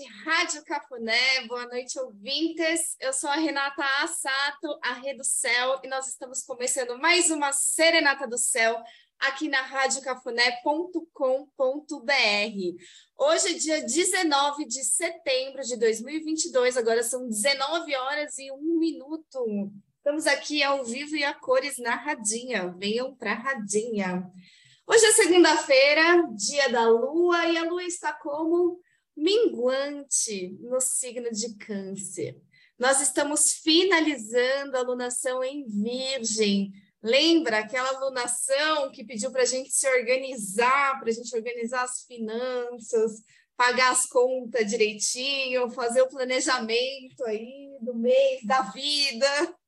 noite, Rádio Cafuné, boa noite, ouvintes. Eu sou a Renata Assato, a Rede do Céu, e nós estamos começando mais uma Serenata do Céu aqui na radiocafuné.com.br. Hoje é dia 19 de setembro de 2022, agora são 19 horas e 1 minuto. Estamos aqui ao vivo e a cores na Radinha. Venham para Radinha. Hoje é segunda-feira, dia da lua, e a lua está como minguante no signo de Câncer. Nós estamos finalizando a lunação em Virgem. Lembra aquela lunação que pediu para a gente se organizar, para a gente organizar as finanças, pagar as contas direitinho, fazer o planejamento aí do mês, da vida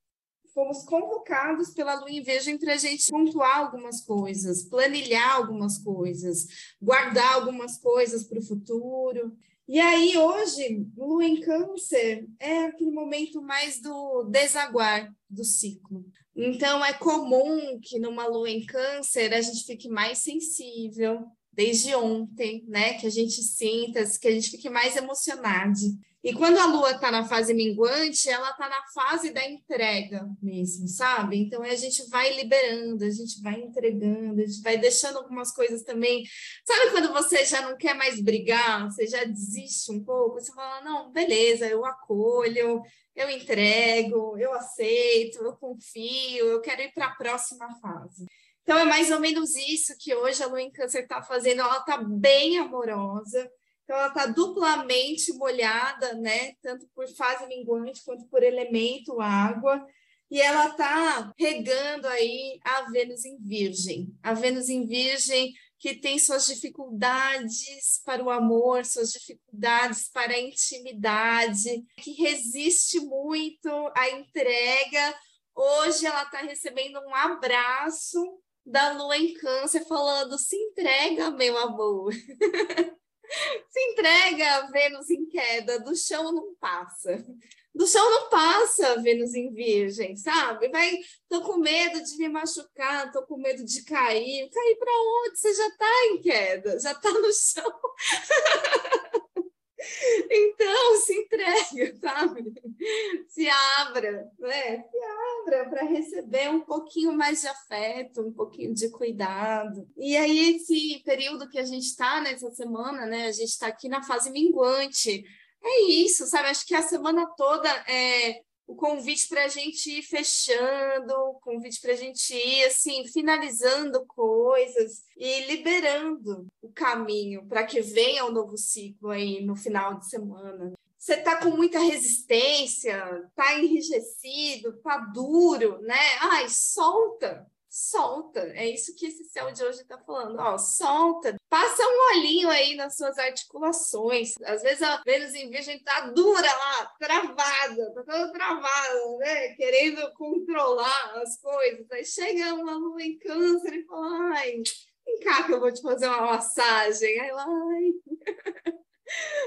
fomos convocados pela Lua em Virgem para a gente pontuar algumas coisas, planilhar algumas coisas, guardar algumas coisas para o futuro. E aí, hoje, Lua em Câncer é aquele momento mais do desaguar do ciclo. Então, é comum que numa Lua em Câncer a gente fique mais sensível, desde ontem, né? Que a gente sinta, que a gente fique mais emocionado. E quando a lua está na fase minguante, ela está na fase da entrega mesmo, sabe? Então a gente vai liberando, a gente vai entregando, a gente vai deixando algumas coisas também. Sabe quando você já não quer mais brigar, você já desiste um pouco, você fala: não, beleza, eu acolho, eu entrego, eu aceito, eu confio, eu quero ir para a próxima fase. Então é mais ou menos isso que hoje a lua em câncer está fazendo, ela está bem amorosa então, ela está duplamente molhada, né? Tanto por fase minguante quanto por elemento água. E ela está regando aí a Vênus em Virgem. A Vênus em Virgem que tem suas dificuldades para o amor, suas dificuldades para a intimidade, que resiste muito à entrega. Hoje ela está recebendo um abraço da lua em câncer falando: se entrega, meu amor. Se entrega, Vênus em queda, do chão não passa. Do chão não passa, Vênus em virgem, sabe? Vai, tô com medo de me machucar, tô com medo de cair. Cair para onde? Você já tá em queda, já tá no chão. Então, se entrega, sabe? Se abra, né? Se abra para receber um pouquinho mais de afeto, um pouquinho de cuidado. E aí, esse período que a gente está nessa semana, né? A gente está aqui na fase minguante. É isso, sabe? Acho que a semana toda é o convite para a gente ir fechando, o convite para a gente ir assim, finalizando coisas e liberando o caminho para que venha o um novo ciclo aí no final de semana. Você está com muita resistência, está enrijecido, está duro, né? Ai, solta, solta. É isso que esse céu de hoje está falando. Ó, solta. Passa um olhinho aí nas suas articulações. Às vezes a Vênus em Virgem tá dura lá, travada, tá toda travada, né? Querendo controlar as coisas. Aí chega uma lua em câncer e fala, ai, vem cá que eu vou te fazer uma massagem. Aí lá, ai.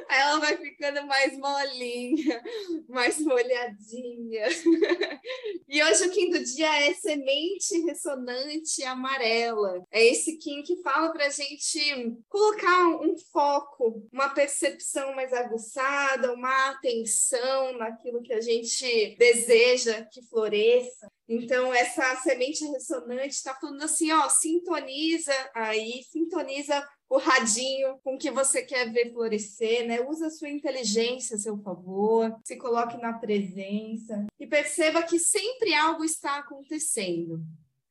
Aí ela vai ficando mais molinha, mais molhadinha. E hoje o Kim do dia é semente ressonante amarela. É esse Kim que fala para a gente colocar um foco, uma percepção mais aguçada, uma atenção naquilo que a gente deseja que floresça. Então, essa semente ressonante está falando assim, ó, sintoniza aí, sintoniza o radinho com que você quer ver florescer, né? Usa a sua inteligência a seu favor, se coloque na presença e perceba que sempre algo está acontecendo.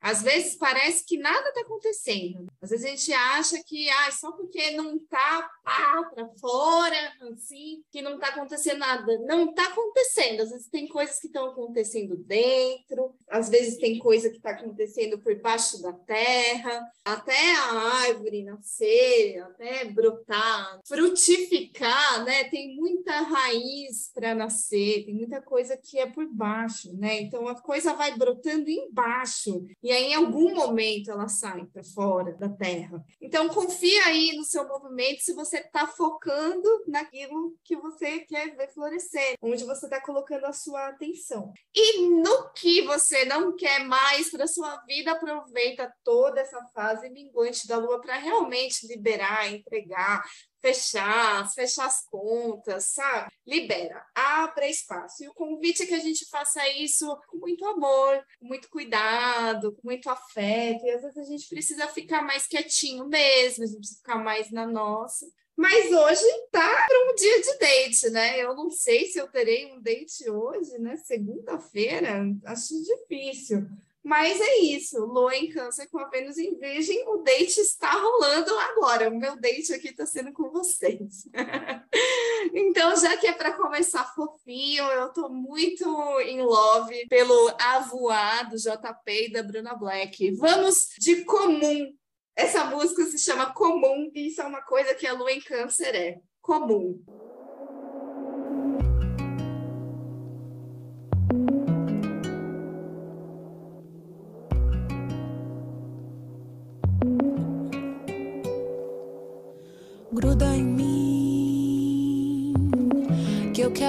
Às vezes parece que nada está acontecendo. Às vezes a gente acha que ah, só porque não está para fora, assim, que não está acontecendo nada. Não está acontecendo. Às vezes tem coisas que estão acontecendo dentro, às vezes tem coisa que está acontecendo por baixo da terra, até a árvore nascer, até brotar, frutificar, né? Tem muita raiz para nascer, tem muita coisa que é por baixo, né? Então a coisa vai brotando embaixo. E aí, em algum momento, ela sai para fora da Terra. Então, confia aí no seu movimento se você está focando naquilo que você quer ver florescer, onde você está colocando a sua atenção. E no que você não quer mais para sua vida, aproveita toda essa fase minguante da lua para realmente liberar, entregar, fechar, fechar as contas, sabe? Libera, abra espaço. E o convite é que a gente faça isso com muito amor, com muito cuidado, com muito afeto. E às vezes a gente precisa ficar mais quietinho mesmo, a gente precisa ficar mais na nossa. Mas hoje tá para um dia de date, né? Eu não sei se eu terei um date hoje, né? Segunda-feira, acho difícil. Mas é isso, Lua em Câncer com a Vênus em Virgem, o date está rolando agora. O meu date aqui está sendo com vocês. então, já que é para começar fofinho, eu estou muito em love pelo Avoar do JP e da Bruna Black. Vamos de comum. Essa música se chama Comum, e isso é uma coisa que a Lua em Câncer é. Comum.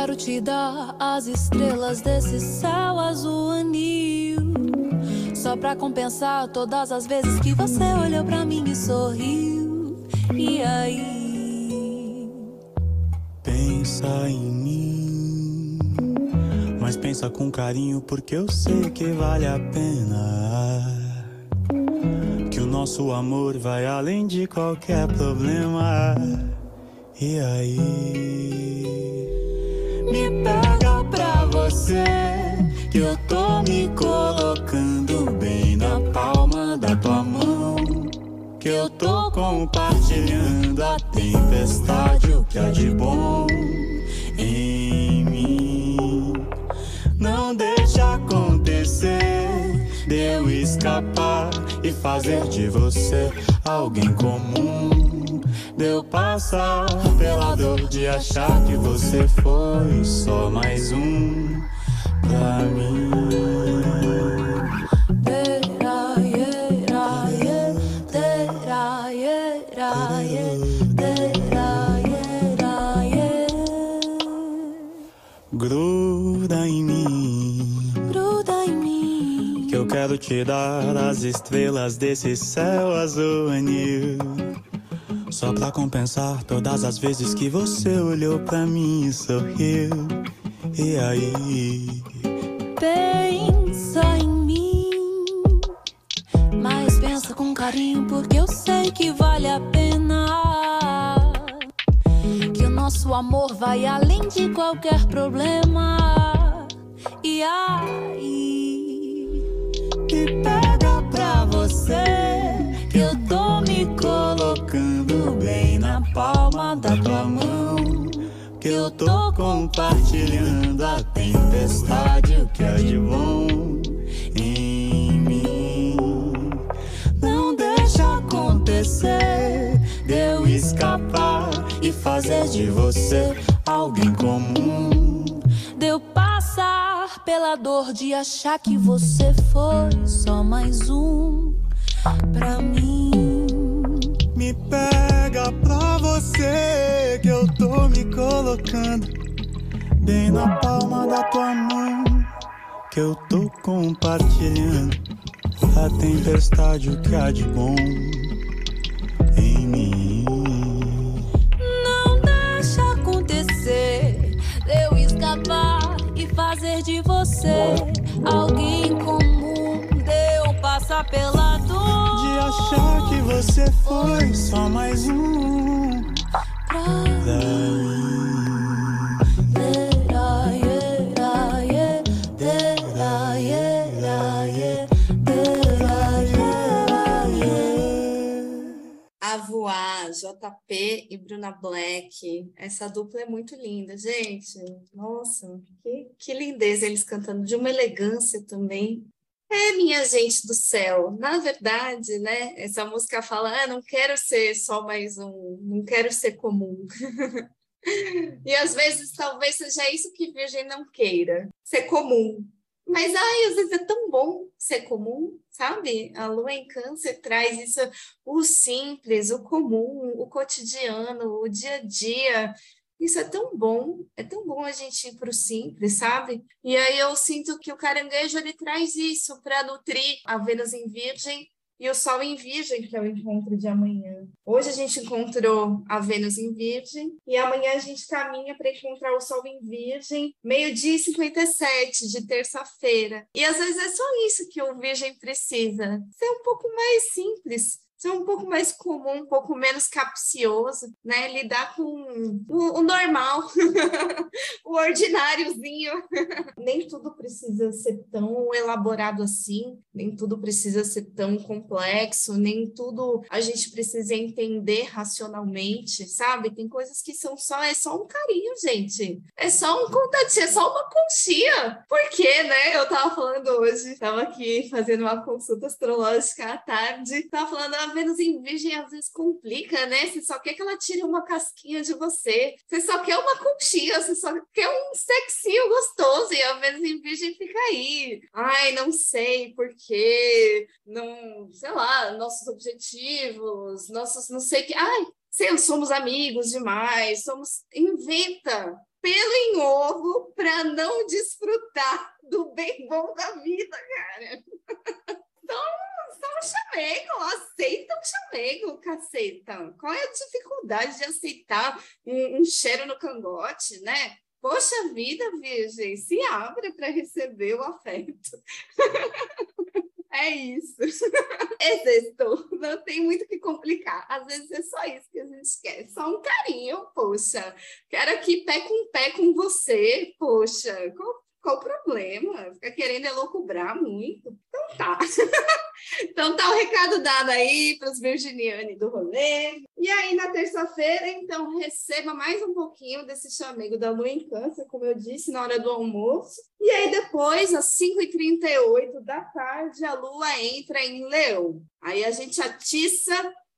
Quero te dar as estrelas desse céu azul anil. Só pra compensar todas as vezes que você olhou pra mim e sorriu. E aí? Pensa em mim. Mas pensa com carinho, porque eu sei que vale a pena nosso amor vai além de qualquer problema. E aí? Me pega pra você, que eu tô me colocando bem na palma da tua mão. Que eu tô compartilhando a tempestade, o que há de bom em mim. Não deixa acontecer de eu escapar e fazer de você alguém comum. Deu passar pela dor de achar que você foi só mais um pra mim. quero te dar as estrelas desse céu azul anil. Só pra compensar todas as vezes que você olhou pra mim e sorriu. E aí? Pensa em mim, mas pensa com carinho, porque eu sei que vale a pena. Que o nosso amor vai além de qualquer problema. E aí? que pega pra você. Que eu tô me na palma da tua mão. Que eu tô compartilhando a tempestade, o que é de bom em mim. Não deixa acontecer de eu escapar e fazer de você alguém comum. Deu passar pela dor de achar que você foi só mais um pra mim. Me pega pra você que eu tô me colocando bem na palma da tua mão. Que eu tô compartilhando a tempestade, o que há de bom em mim. Não deixa acontecer, eu escapar fazer de você alguém comum. Deu passar pela achar que você foi só mais um pra voar, JP e Bruna Black. Essa dupla é muito linda, gente. Nossa, que, que lindeza eles cantando, de uma elegância também. É, minha gente do céu, na verdade, né? Essa música fala: ah, não quero ser só mais um, não quero ser comum. e às vezes talvez seja isso que Virgem não queira, ser comum, mas ai, às vezes é tão bom ser comum, sabe? A lua em câncer traz isso, o simples, o comum, o cotidiano, o dia a dia. Isso é tão bom, é tão bom a gente ir para o simples, sabe? E aí eu sinto que o caranguejo ele traz isso para nutrir a Vênus em Virgem e o Sol em Virgem, que é o encontro de amanhã. Hoje a gente encontrou a Vênus em Virgem e amanhã a gente caminha para encontrar o Sol em Virgem, meio-dia e 57 de terça-feira. E às vezes é só isso que o Virgem precisa, ser um pouco mais simples, ser um pouco mais comum, um pouco menos capcioso, né? Lidar com o, o normal, o ordináriozinho. nem tudo precisa ser tão elaborado assim, nem tudo precisa ser tão complexo, nem tudo a gente precisa entender racionalmente, sabe? Tem coisas que são só, é só um carinho, gente. É só um contatinho, é só uma conchinha. Por quê, né? Eu tava falando hoje, tava aqui fazendo uma consulta astrológica à tarde, tava falando a Vênus em Virgem às vezes complica, né? Você só quer que ela tire uma casquinha de você, você só quer uma conchinha, você só quer um sexinho gostoso, e a Vênus em Virgem fica aí. Ai, não sei porquê, não, sei lá, nossos objetivos, nossos não sei que. Ai, sei, somos amigos demais, somos. Inventa pelo em ovo para não desfrutar do bem bom da vida, cara. Então, só um chamego, aceita um chamego, caceta. Qual é a dificuldade de aceitar um, um cheiro no cangote, né? Poxa vida, Virgem, se abre para receber o afeto. É isso. Existo. Não tem muito que complicar. Às vezes é só isso que a gente quer. Só um carinho, poxa. Quero aqui pé com pé com você, poxa. Qual qual o problema? Fica querendo elocubrar muito. Então tá. então tá o recado dado aí para os virginianos do rolê. E aí, na terça-feira, então, receba mais um pouquinho desse chamego da lua em câncer, como eu disse, na hora do almoço. E aí, depois, às 5h38 da tarde, a lua entra em leão. Aí a gente atiça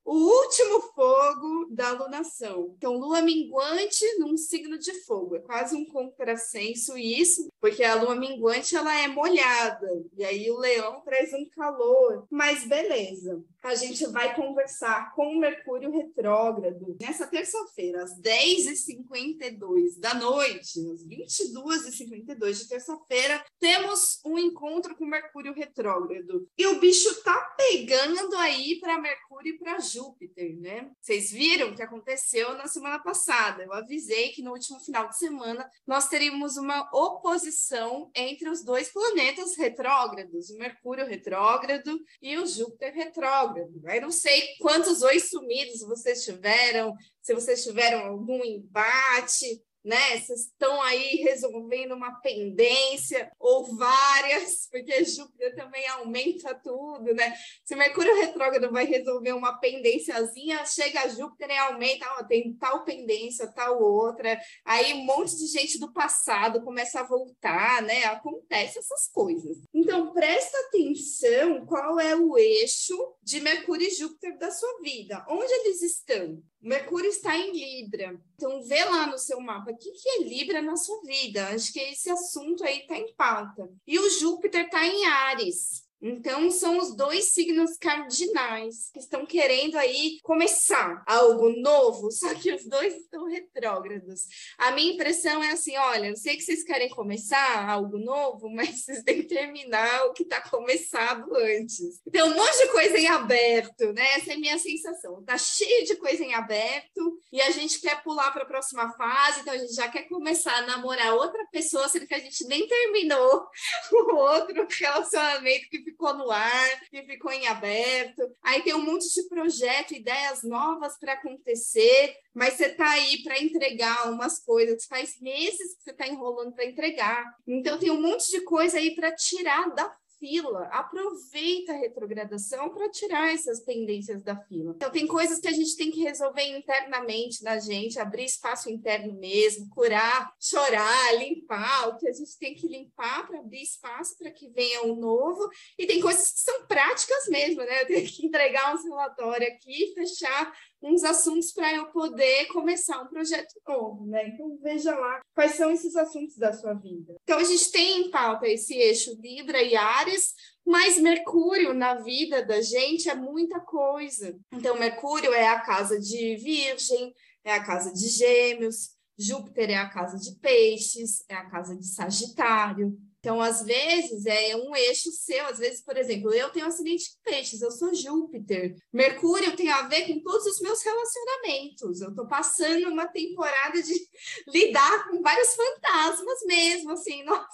o último fogo da alunação. Então, lua minguante num signo de fogo. É quase um contrassenso isso, porque a lua minguante ela é molhada, e aí o leão traz um calor. Mas beleza a gente vai conversar com o Mercúrio retrógrado nessa terça-feira, às 10h52 da noite, às 22h52 de terça-feira, temos um encontro com Mercúrio retrógrado. E o bicho tá pegando aí para Mercúrio e para Júpiter, né? Vocês viram o que aconteceu na semana passada? Eu avisei que no último final de semana nós teríamos uma oposição entre os dois planetas retrógrados, o Mercúrio retrógrado e o Júpiter retrógrado retrógrado. Eu não sei quantos oi sumidos vocês tiveram, se vocês tiveram algum embate, né? Vocês estão aí resolvendo uma pendência ou várias, porque Júpiter também aumenta tudo, né? Se Mercúrio retrógrado vai resolver uma pendênciazinha, chega Júpiter e aumenta, ó, tem tal pendência, tal outra. Aí um monte de gente do passado começa a voltar, né? Acontece essas coisas. Então presta atenção qual é o eixo de Mercúrio e Júpiter da sua vida. Onde eles estão? Mercúrio está em Libra. Então, vê lá no seu mapa o que, que é Libra na sua vida. Acho que esse assunto aí está em pauta. E o Júpiter está em Ares. Então, são os dois signos cardinais que estão querendo aí começar algo novo, só que os dois estão retrógrados. A minha impressão é assim: olha, eu sei que vocês querem começar algo novo, mas vocês têm que terminar o que está começado antes. Tem um monte de coisa em aberto, né? Essa é a minha sensação. Tá cheio de coisa em aberto e a gente quer pular para a próxima fase, então a gente já quer começar a namorar outra pessoa, sendo que a gente nem terminou o outro relacionamento que ficou no ar, que ficou em aberto. Aí tem um monte de projeto, ideias novas para acontecer, mas você está aí para entregar umas coisas, faz meses que você está enrolando para entregar. Então tem um monte de coisa aí para tirar da fila, aproveita a retrogradação para tirar essas pendências da fila. Então, tem coisas que a gente tem que resolver internamente na gente, abrir espaço interno mesmo, curar, chorar, limpar o que a gente tem que limpar para abrir espaço para que venha o um novo. E tem coisas que são práticas mesmo, né? Eu tenho que entregar um relatório aqui, fechar uns assuntos para eu poder começar um projeto novo, né? Então veja lá quais são esses assuntos da sua vida. Então a gente tem em pauta esse eixo Libra e Ares, mas Mercúrio na vida da gente é muita coisa. Então Mercúrio é a casa de Virgem, é a casa de Gêmeos, Júpiter é a casa de peixes, é a casa de Sagitário, então, às vezes, é um eixo seu. Às vezes, por exemplo, eu tenho acidente de peixes, eu sou Júpiter. Mercúrio tem a ver com todos os meus relacionamentos. Eu estou passando uma temporada de lidar com vários fantasmas mesmo, assim, nossa.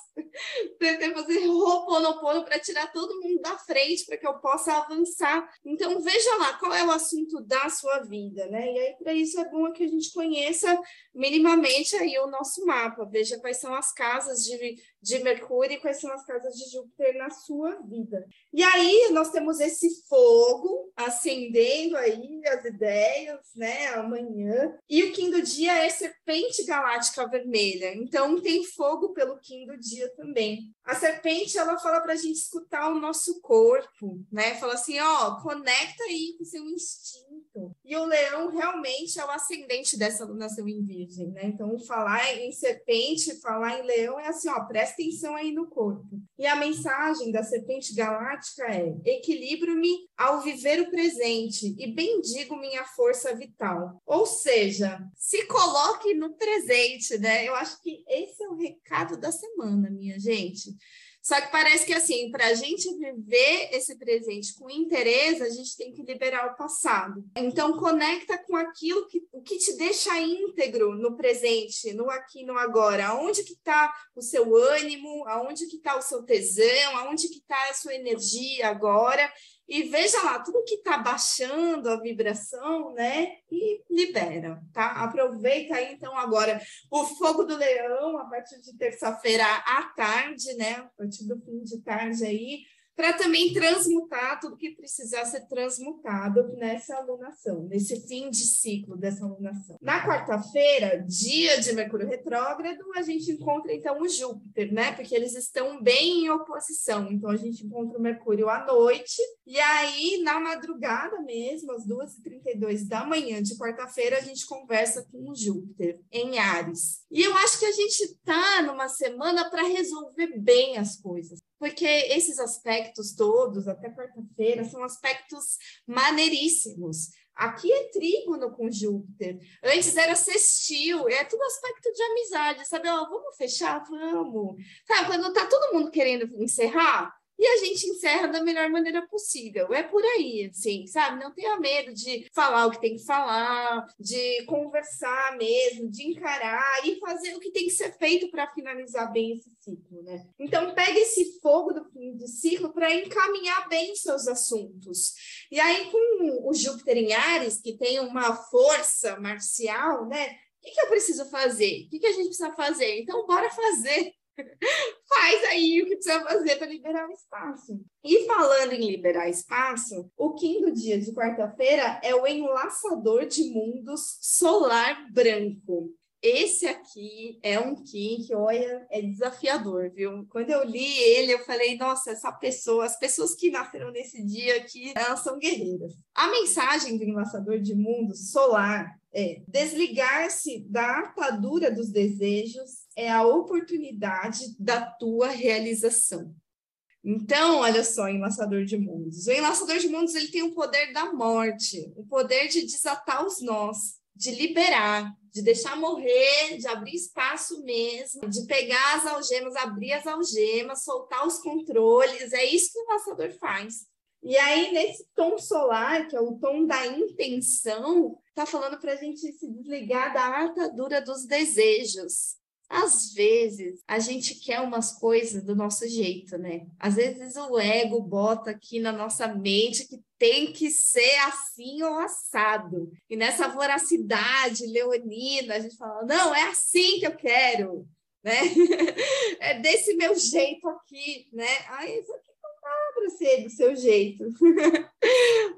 Tentei fazer roponopono para tirar todo mundo da frente, para que eu possa avançar. Então, veja lá qual é o assunto da sua vida, né? E aí, para isso, é bom que a gente conheça minimamente aí o nosso mapa. Veja quais são as casas de, de Mercúrio e quais são as casas de Júpiter na sua vida. E aí nós temos esse fogo acendendo aí as ideias, né, amanhã. E o do dia é serpente galáctica vermelha. Então tem fogo pelo do dia também. A serpente, ela fala para a gente escutar o nosso corpo, né? Fala assim, ó, conecta aí com seu instinto. E o leão realmente é o ascendente dessa lunação em virgem, né? Então, falar em serpente, falar em leão é assim, ó, presta atenção aí no corpo. E a mensagem da serpente galáctica é: equilibro-me ao viver o presente e bendigo minha força vital. Ou seja, se coloque no presente, né? Eu acho que esse é o recado da semana, minha gente. Só que parece que, assim, para a gente viver esse presente com interesse, a gente tem que liberar o passado. Então, conecta com aquilo que, o que te deixa íntegro no presente, no aqui, no agora. Aonde que está o seu ânimo? Aonde que está o seu tesão? Aonde que está a sua energia agora? E veja lá tudo que está baixando a vibração, né? E libera, tá? Aproveita aí então agora o fogo do leão a partir de terça-feira à tarde, né? A partir do fim de tarde aí, para também transmutar tudo que precisar ser transmutado nessa alunação, nesse fim de ciclo dessa alunação. Na quarta-feira, dia de Mercúrio retrógrado, a gente encontra então o Júpiter, né? Porque eles estão bem em oposição. Então a gente encontra o Mercúrio à noite, e aí na madrugada mesmo, às 2h32 da manhã de quarta-feira, a gente conversa com o Júpiter em Ares. E eu acho que a gente tá numa semana para resolver bem as coisas porque esses aspectos todos, até quarta-feira, são aspectos maneiríssimos. Aqui é trígono com Júpiter. Antes era sextil, é tudo aspecto de amizade, sabe? Ó, vamos fechar? Vamos. Sabe, quando tá todo mundo querendo encerrar, e a gente encerra da melhor maneira possível. É por aí, assim, sabe? Não tenha medo de falar o que tem que falar, de conversar mesmo, de encarar e fazer o que tem que ser feito para finalizar bem esse ciclo, né? Então, pega esse fogo do fim de ciclo para encaminhar bem seus assuntos. E aí, com o Júpiter em Ares, que tem uma força marcial, né? O que, que eu preciso fazer? O que, que a gente precisa fazer? Então, bora fazer Faz aí o que precisa fazer para liberar o espaço. E falando em liberar espaço, o do dia de quarta-feira é o enlaçador de mundos solar branco. Esse aqui é um Kim que, olha, é desafiador, viu? Quando eu li ele, eu falei, nossa, essa pessoa, as pessoas que nasceram nesse dia aqui, elas são guerreiras. A mensagem do enlaçador de mundos solar é desligar-se da atadura dos desejos é a oportunidade da tua realização. Então, olha só, enlaçador de mundos. O enlaçador de mundos ele tem o poder da morte, o poder de desatar os nós, de liberar, de deixar morrer, de abrir espaço mesmo, de pegar as algemas, abrir as algemas, soltar os controles. É isso que o enlaçador faz. E aí, nesse tom solar, que é o tom da intenção, está falando para a gente se desligar da atadura dos desejos. Às vezes, a gente quer umas coisas do nosso jeito, né? Às vezes o ego bota aqui na nossa mente que tem que ser assim ou assado. E nessa voracidade leonina, a gente fala: não, é assim que eu quero, né? é desse meu jeito aqui, né? Aí isso aqui ser do seu jeito.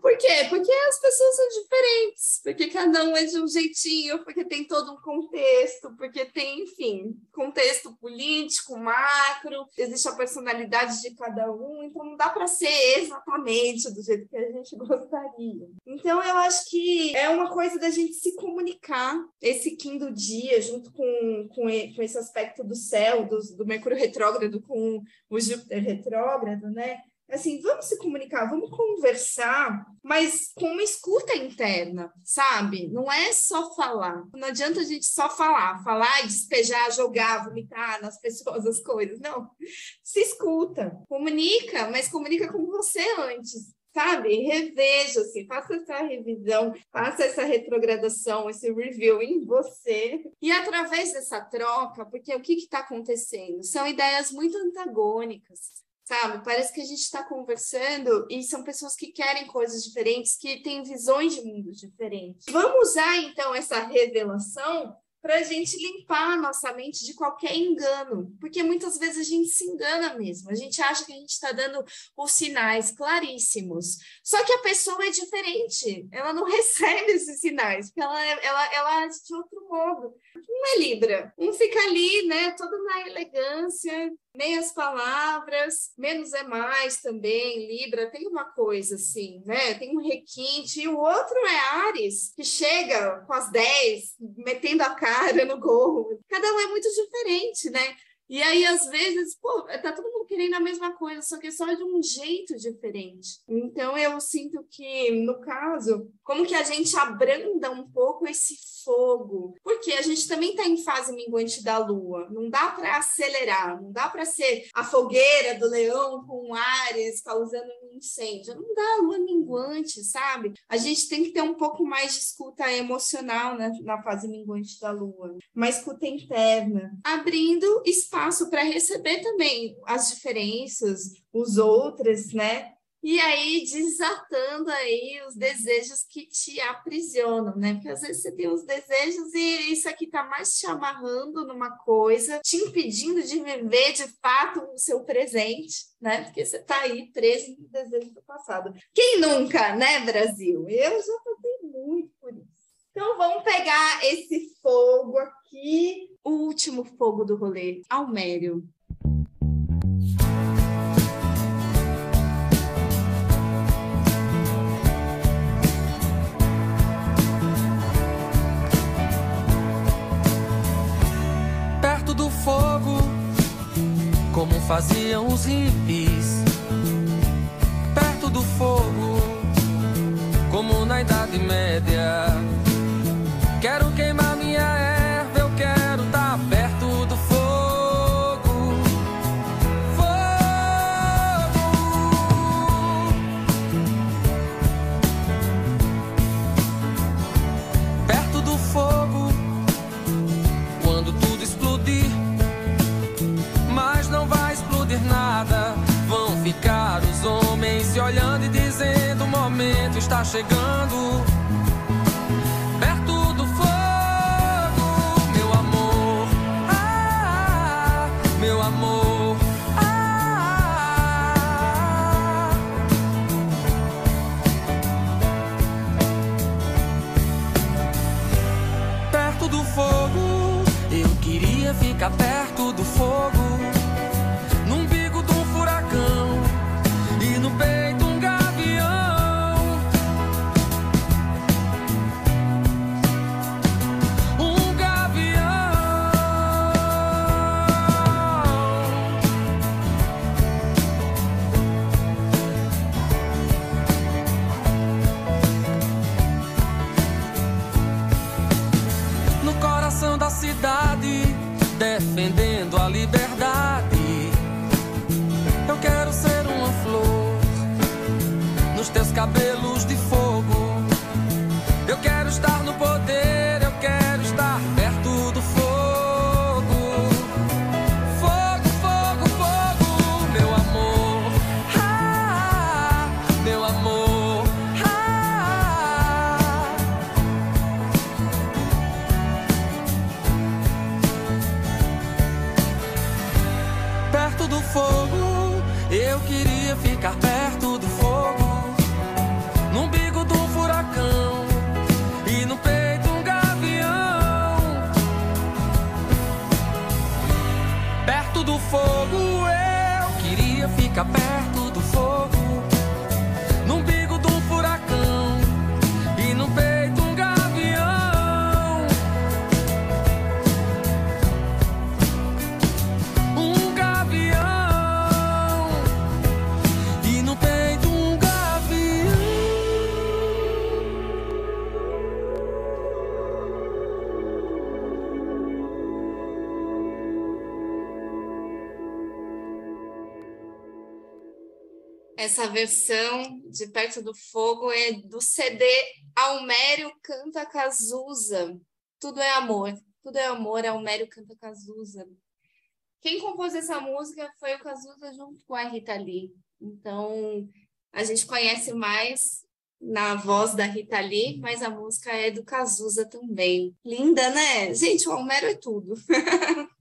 Por quê? Porque as pessoas são diferentes, porque cada um é de um jeitinho, porque tem todo um contexto, porque tem, enfim, contexto político, macro, existe a personalidade de cada um, então não dá para ser exatamente do jeito que a gente gostaria. Então eu acho que é uma coisa da gente se comunicar esse Kim do dia, junto com, com, com esse aspecto do céu, do, do Mercúrio retrógrado com o Júpiter retrógrado, né? Assim, vamos se comunicar, vamos conversar, mas com uma escuta interna, sabe? Não é só falar. Não adianta a gente só falar, falar, despejar, jogar, vomitar nas pessoas as coisas. Não. Se escuta, comunica, mas comunica com você antes sabe? Reveja, assim, faça essa revisão, faça essa retrogradação, esse review em você. E através dessa troca, porque o que está acontecendo? São ideias muito antagônicas sabe? Parece que a gente está conversando e são pessoas que querem coisas diferentes, que têm visões de mundos diferentes. Vamos usar então essa revelação para a gente limpar a nossa mente de qualquer engano, porque muitas vezes a gente se engana mesmo, a gente acha que a gente está dando os sinais claríssimos, só que a pessoa é diferente, ela não recebe esses sinais, porque ela, ela, ela age de outro modo. Um é Libra, um fica ali, né, todo na elegância, meias palavras, menos é mais também, Libra, tem uma coisa assim, né? Tem um requinte, e o outro é Ares, que chega com as 10, metendo a cara no gol. Cada um é muito diferente, né? E aí, às vezes, pô, tá todo querendo a mesma coisa, só que só de um jeito diferente. Então, eu sinto que, no caso, como que a gente abranda um pouco esse fogo? Porque a gente também está em fase minguante da lua. Não dá para acelerar, não dá para ser a fogueira do leão com Ares causando um incêndio. Não dá, lua minguante, sabe? A gente tem que ter um pouco mais de escuta emocional na, na fase minguante da lua, uma escuta interna, abrindo espaço para receber também as diferenças, os outros, né? E aí desatando aí os desejos que te aprisionam, né? Porque às vezes você tem os desejos e isso aqui tá mais te amarrando numa coisa, te impedindo de viver de fato o seu presente, né? Porque você tá aí preso no desejo do passado. Quem nunca, né, Brasil? Eu já passei muito por isso. Então vamos pegar esse fogo aqui, o último fogo do rolê, Almério. Faziam os hippies. Perto do fogo, como na Idade Média Quero queimar chegando. Essa versão de Perto do Fogo é do CD Almério Canta Cazuza. Tudo é amor. Tudo é amor, Almério Canta Cazuza. Quem compôs essa música foi o Cazuza junto com a Rita Lee. Então, a gente conhece mais na voz da Rita Lee, mas a música é do Cazuza também. Linda, né? Gente, o Homero é tudo.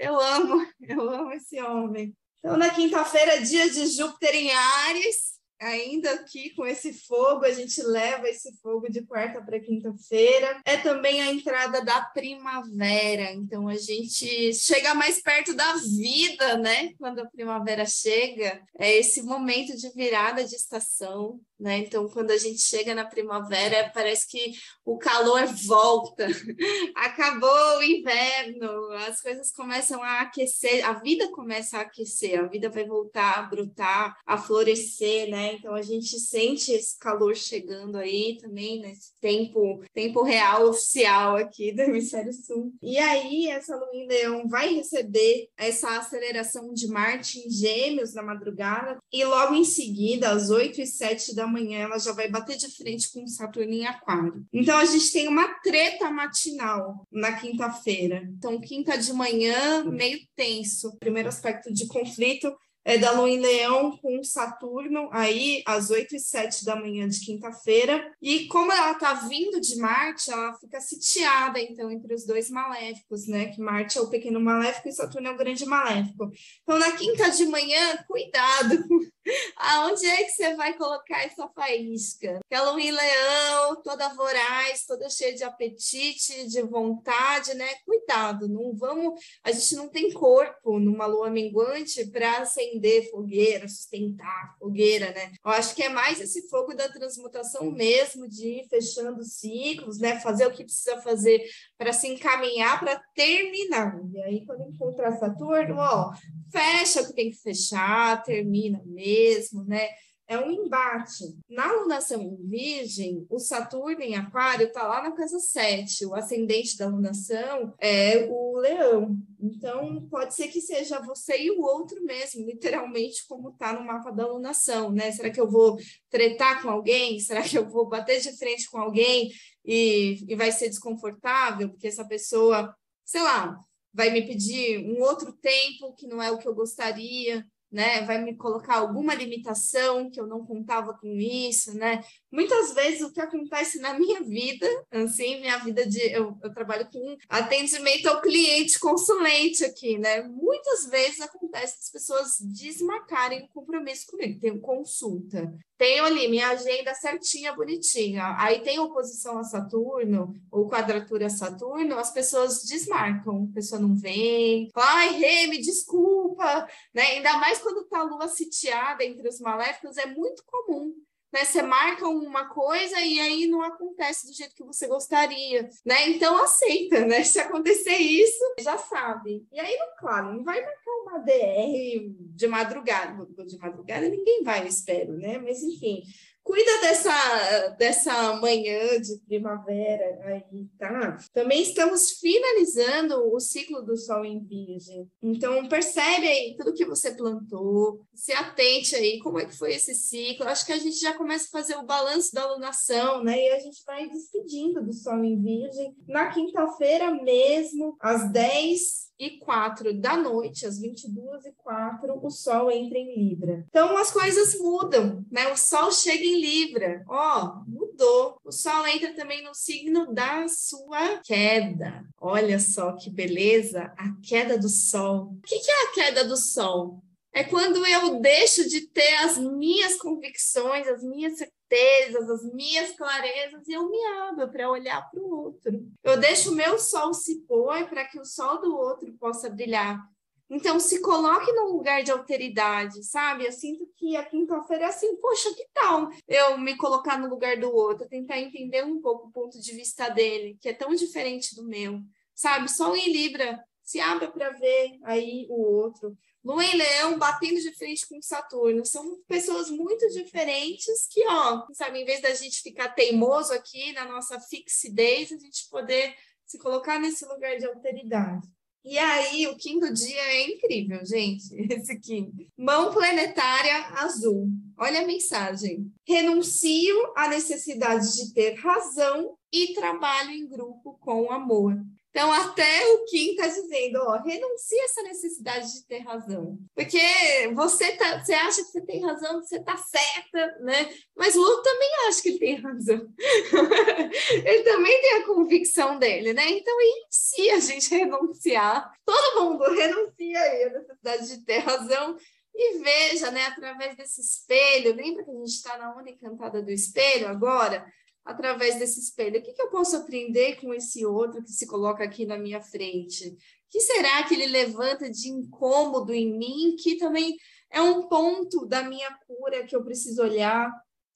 eu amo, eu amo esse homem. Então, na quinta-feira, dia de Júpiter em Ares, ainda aqui com esse fogo, a gente leva esse fogo de quarta para quinta-feira. É também a entrada da primavera, então a gente chega mais perto da vida, né? Quando a primavera chega, é esse momento de virada de estação, né? Então, quando a gente chega na primavera, parece que o calor volta, acabou o inverno, as coisas começam a aquecer, a vida começa a aquecer, a vida vai voltar a brotar, a florescer, né? Então, a gente sente esse calor chegando aí também, nesse tempo, tempo real oficial aqui do Hemisfério Sul. E aí, essa lua em Leão vai receber essa aceleração de Marte em Gêmeos na madrugada, e logo em seguida, às 8 e 7 da manhã ela já vai bater de frente com Saturno em Aquário. Então a gente tem uma treta matinal na quinta-feira. Então, quinta de manhã, meio tenso. Primeiro aspecto de conflito é da Lua em Leão com Saturno, aí às 8 e 7 da manhã de quinta-feira. E como ela está vindo de Marte, ela fica sitiada, então, entre os dois maléficos, né? Que Marte é o pequeno maléfico e Saturno é o grande maléfico. Então, na quinta de manhã, cuidado! Aonde é que você vai colocar essa faísca? Aquela Lua em Leão, toda voraz, toda cheia de apetite, de vontade, né? Cuidado, não vamos. A gente não tem corpo numa lua minguante para acender fogueira, sustentar fogueira, né? Eu acho que é mais esse fogo da transmutação mesmo, de ir fechando ciclos, né? Fazer o que precisa fazer para se encaminhar para terminar. E aí, quando encontrar Saturno, ó, fecha o que tem que fechar, termina mesmo, né? É um embate. Na lunação em Virgem, o Saturno em Aquário está lá na casa 7. O ascendente da lunação é o Leão. Então, pode ser que seja você e o outro mesmo, literalmente, como está no mapa da lunação, né? Será que eu vou tretar com alguém? Será que eu vou bater de frente com alguém e, e vai ser desconfortável? Porque essa pessoa, sei lá, vai me pedir um outro tempo que não é o que eu gostaria, né? Vai me colocar alguma limitação que eu não contava com isso, né? Muitas vezes o que acontece na minha vida, assim, minha vida de eu, eu trabalho com atendimento ao cliente consulente aqui, né? Muitas vezes acontece as pessoas desmarcarem o compromisso comigo, tem consulta, tenho ali minha agenda certinha, bonitinha. Aí tem oposição a Saturno, ou quadratura a Saturno, as pessoas desmarcam, a pessoa não vem, fala, ai, Rê, me desculpa, né? Ainda mais quando tá a lua sitiada entre os maléficos, é muito comum né? Você marca uma coisa e aí não acontece do jeito que você gostaria, né? Então aceita, né? Se acontecer isso, já sabe. E aí, claro, não vai marcar uma DR de madrugada. De madrugada ninguém vai, eu espero, né? Mas enfim, cuida dessa, dessa manhã de primavera aí, tá? Também estamos finalizando o ciclo do Sol em Virgem. Então, percebe aí tudo que você plantou, se atente aí como é que foi esse ciclo. Acho que a gente já começa a fazer o balanço da alunação, né? E a gente vai despedindo do Sol em Virgem. Na quinta-feira mesmo, às 10 e 4 da noite, às 22 e 4, o Sol entra em Libra. Então as coisas mudam, né? O Sol chega em Libra, ó, mudou. O Sol entra também no signo da sua queda. Olha só que beleza, a queda do Sol. O que é a queda do Sol? É quando eu deixo de ter as minhas convicções, as minhas certezas, as minhas clarezas e eu me abro para olhar para o outro. Eu deixo o meu sol se pôr para que o sol do outro possa brilhar. Então, se coloque num lugar de alteridade, sabe? Eu sinto que a quinta-feira é assim, poxa, que tal eu me colocar no lugar do outro, tentar entender um pouco o ponto de vista dele, que é tão diferente do meu, sabe? Sol em Libra, se abra para ver aí o outro. Lua em Leão batendo de frente com Saturno. São pessoas muito diferentes que, ó, sabe, em vez da gente ficar teimoso aqui na nossa fixidez, a gente poder se colocar nesse lugar de alteridade. E aí, o quinto dia é incrível, gente. Esse Kim. Mão planetária azul. Olha a mensagem. Renuncio à necessidade de ter razão e trabalho em grupo com amor. Então, até o Kim está dizendo, ó, renuncia essa necessidade de ter razão. Porque você, tá, você acha que você tem razão, que você está certa, né? Mas o outro também acha que ele tem razão. ele também tem a convicção dele, né? Então, e se a gente renunciar? Todo mundo renuncia aí a necessidade de ter razão e veja, né, através desse espelho, lembra que a gente está na onda encantada do espelho agora? Através desse espelho? O que, que eu posso aprender com esse outro que se coloca aqui na minha frente? O que será que ele levanta de incômodo em mim, que também é um ponto da minha cura que eu preciso olhar?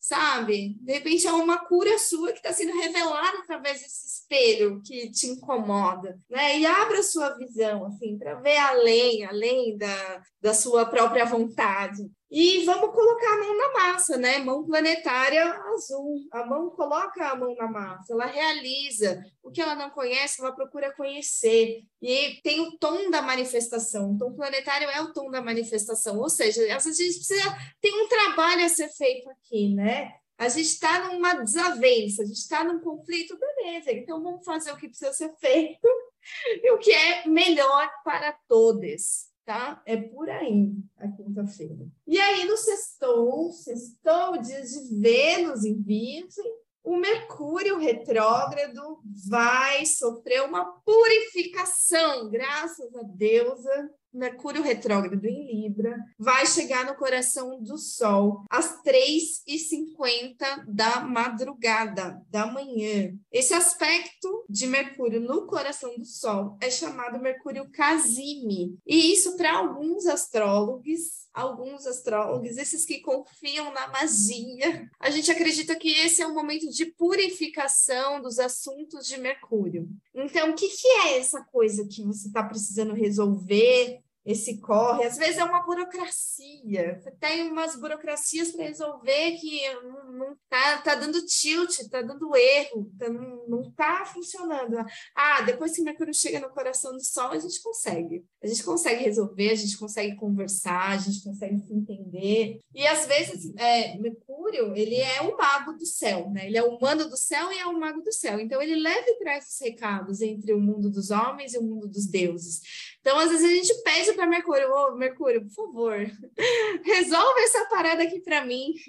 sabe? De repente é uma cura sua que está sendo revelada através desse espelho que te incomoda, né? E abra sua visão, assim, para ver além, além da, da sua própria vontade. E vamos colocar a mão na massa, né? Mão planetária azul. A mão coloca a mão na massa, ela realiza. O que ela não conhece, ela procura conhecer. E tem o tom da manifestação. O tom planetário é o tom da manifestação. Ou seja, a gente precisa. Tem um trabalho a ser feito aqui, né? A gente está numa desavença, a gente está num conflito, beleza. Então vamos fazer o que precisa ser feito e o que é melhor para todos tá? É por aí a quinta-feira. E aí no sextou, sextou, dia de Vênus em Virgem, o Mercúrio retrógrado vai sofrer uma purificação, graças a deusa Mercúrio retrógrado em Libra vai chegar no coração do Sol às 3h50 da madrugada, da manhã. Esse aspecto de Mercúrio no coração do Sol é chamado Mercúrio Casime. E isso, para alguns astrólogos, alguns astrólogos, esses que confiam na magia, a gente acredita que esse é um momento de purificação dos assuntos de Mercúrio. Então, o que, que é essa coisa que você está precisando resolver? Esse corre. Às vezes é uma burocracia. Tem umas burocracias para resolver que não está tá dando tilt, está dando erro, tá, não está funcionando. Ah, depois que Mercúrio chega no coração do Sol, a gente consegue. A gente consegue resolver, a gente consegue conversar, a gente consegue se entender. E às vezes, é, Mercúrio, ele é o mago do céu, né? Ele é o humano do céu e é o mago do céu. Então, ele leva e traz os recados entre o mundo dos homens e o mundo dos deuses. Então, às vezes, a gente pede para Mercúrio, ô, oh, Mercúrio, por favor, resolve essa parada aqui para mim.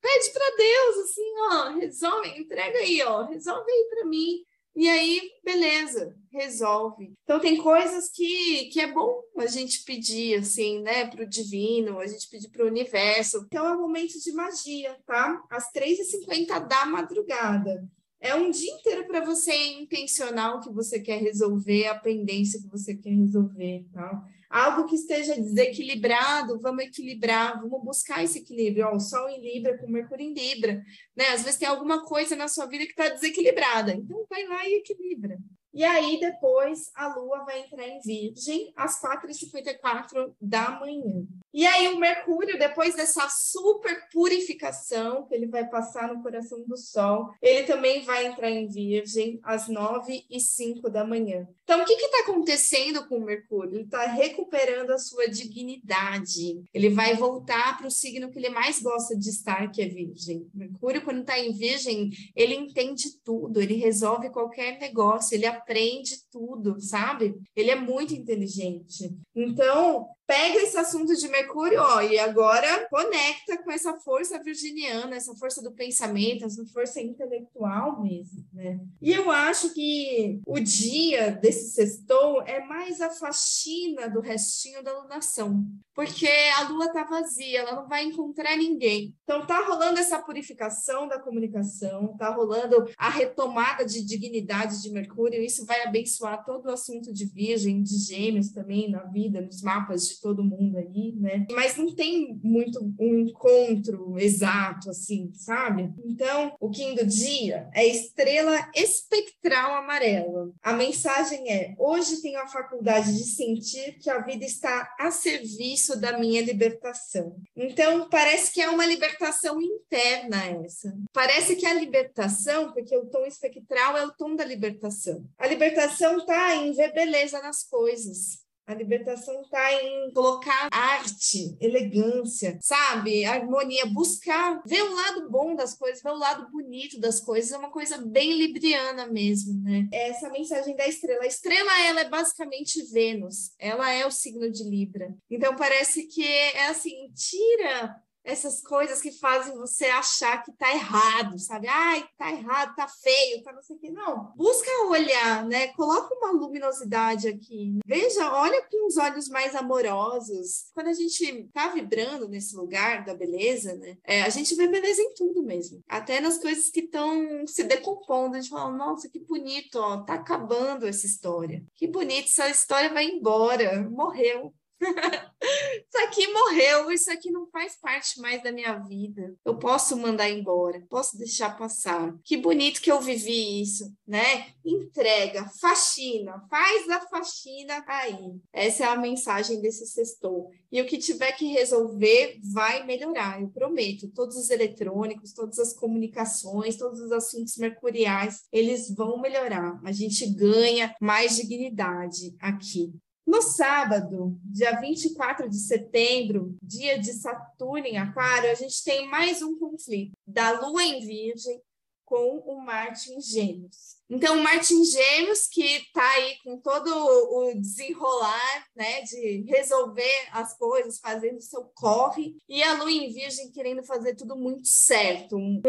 Pede para Deus, assim, ó, resolve, entrega aí, ó, resolve aí para mim. E aí, beleza, resolve. Então, tem coisas que, que é bom a gente pedir, assim, né, para o divino, a gente pedir para o universo. Então, é um momento de magia, tá? Às 3h50 da madrugada. É um dia inteiro para você intencionar o que você quer resolver, a pendência que você quer resolver, tá? Algo que esteja desequilibrado, vamos equilibrar, vamos buscar esse equilíbrio. Ó, o Sol em Libra com Mercúrio em Libra, né? Às vezes tem alguma coisa na sua vida que está desequilibrada, então vai lá e equilibra. E aí, depois, a Lua vai entrar em Virgem às 4h54 da manhã. E aí, o Mercúrio, depois dessa super purificação que ele vai passar no coração do Sol, ele também vai entrar em Virgem às 9h05 da manhã. Então, o que está acontecendo com o Mercúrio? Ele está recuperando a sua dignidade. Ele vai voltar para o signo que ele mais gosta de estar, que é Virgem. Mercúrio, quando está em Virgem, ele entende tudo, ele resolve qualquer negócio, ele aprende tudo, sabe? Ele é muito inteligente. Então, pega esse assunto de Mercúrio, ó, e agora conecta com essa força virginiana, essa força do pensamento, essa força intelectual mesmo, né? E eu acho que o dia desse sextou é mais a faxina do restinho da lunação, porque a lua tá vazia, ela não vai encontrar ninguém. Então tá rolando essa purificação da comunicação, tá rolando a retomada de dignidade de Mercúrio, isso vai abençoar todo o assunto de Virgem, de Gêmeos também na vida, nos mapas de de todo mundo aí, né? Mas não tem muito um encontro exato, assim, sabe? Então, o Kim do dia é estrela espectral amarela. A mensagem é: hoje tenho a faculdade de sentir que a vida está a serviço da minha libertação. Então, parece que é uma libertação interna essa. Parece que a libertação, porque o tom espectral é o tom da libertação. A libertação está em ver beleza nas coisas. A libertação está em colocar arte, elegância, sabe? Harmonia, buscar, ver o lado bom das coisas, ver o lado bonito das coisas, é uma coisa bem libriana mesmo, né? Essa mensagem da estrela. A estrela, ela é basicamente Vênus, ela é o signo de Libra. Então parece que é assim, tira essas coisas que fazem você achar que tá errado, sabe? Ai, tá errado, tá feio, tá não sei o que. Não, busca olhar, né? Coloca uma luminosidade aqui. Veja, olha com os olhos mais amorosos. Quando a gente tá vibrando nesse lugar da beleza, né? É, a gente vê beleza em tudo mesmo. Até nas coisas que estão se decompondo. A gente fala, nossa, que bonito, ó, tá acabando essa história. Que bonito, essa história vai embora, morreu. isso aqui morreu, isso aqui não faz parte mais da minha vida. Eu posso mandar embora, posso deixar passar. Que bonito que eu vivi isso, né? Entrega, faxina, faz a faxina aí. Essa é a mensagem desse sextou. E o que tiver que resolver vai melhorar, eu prometo. Todos os eletrônicos, todas as comunicações, todos os assuntos mercuriais, eles vão melhorar. A gente ganha mais dignidade aqui. No sábado, dia 24 de setembro, dia de Saturno em Aquário, a gente tem mais um conflito da Lua em Virgem com o Marte em Gêmeos. Então, o Martin Gêmeos, que está aí com todo o desenrolar, né, de resolver as coisas, fazendo seu corre, e a Lua em Virgem querendo fazer tudo muito certo, um,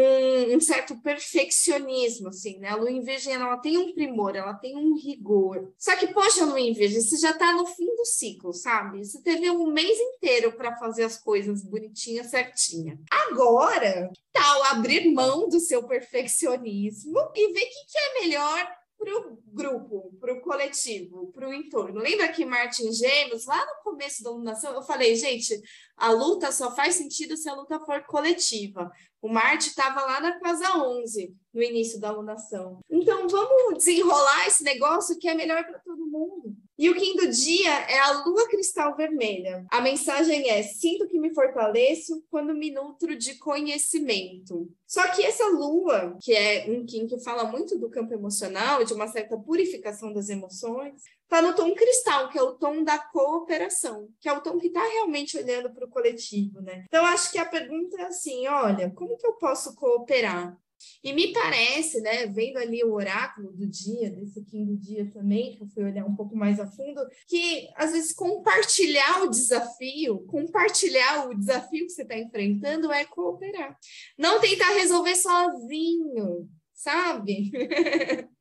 um, certo perfeccionismo, assim, né? A Lua em Virgem, ela tem um primor, ela tem um rigor. Só que, poxa, Lua em Virgem, você já está no fim do ciclo, sabe? Você teve um mês inteiro para fazer as coisas bonitinhas, certinha. Agora, tal abrir mão do seu perfeccionismo e ver o que, que é melhor melhor para o grupo, para o coletivo, para o entorno. Lembra que Martin Gêmeos, lá no começo da alunação, eu falei, gente, a luta só faz sentido se a luta for coletiva. O Marte estava lá na casa 11, no início da alunação. Então, vamos desenrolar esse negócio que é melhor para todo mundo. E o quinto dia é a lua cristal vermelha. A mensagem é: sinto que me fortaleço quando me nutro de conhecimento. Só que essa lua, que é um Kim que fala muito do campo emocional, de uma certa purificação das emoções, está no tom cristal, que é o tom da cooperação, que é o tom que está realmente olhando para o coletivo, né? Então, acho que a pergunta é assim: olha, como que eu posso cooperar? E me parece, né, vendo ali o oráculo do dia, desse quinto dia também, que eu fui olhar um pouco mais a fundo, que às vezes compartilhar o desafio, compartilhar o desafio que você está enfrentando é cooperar. Não tentar resolver sozinho, sabe?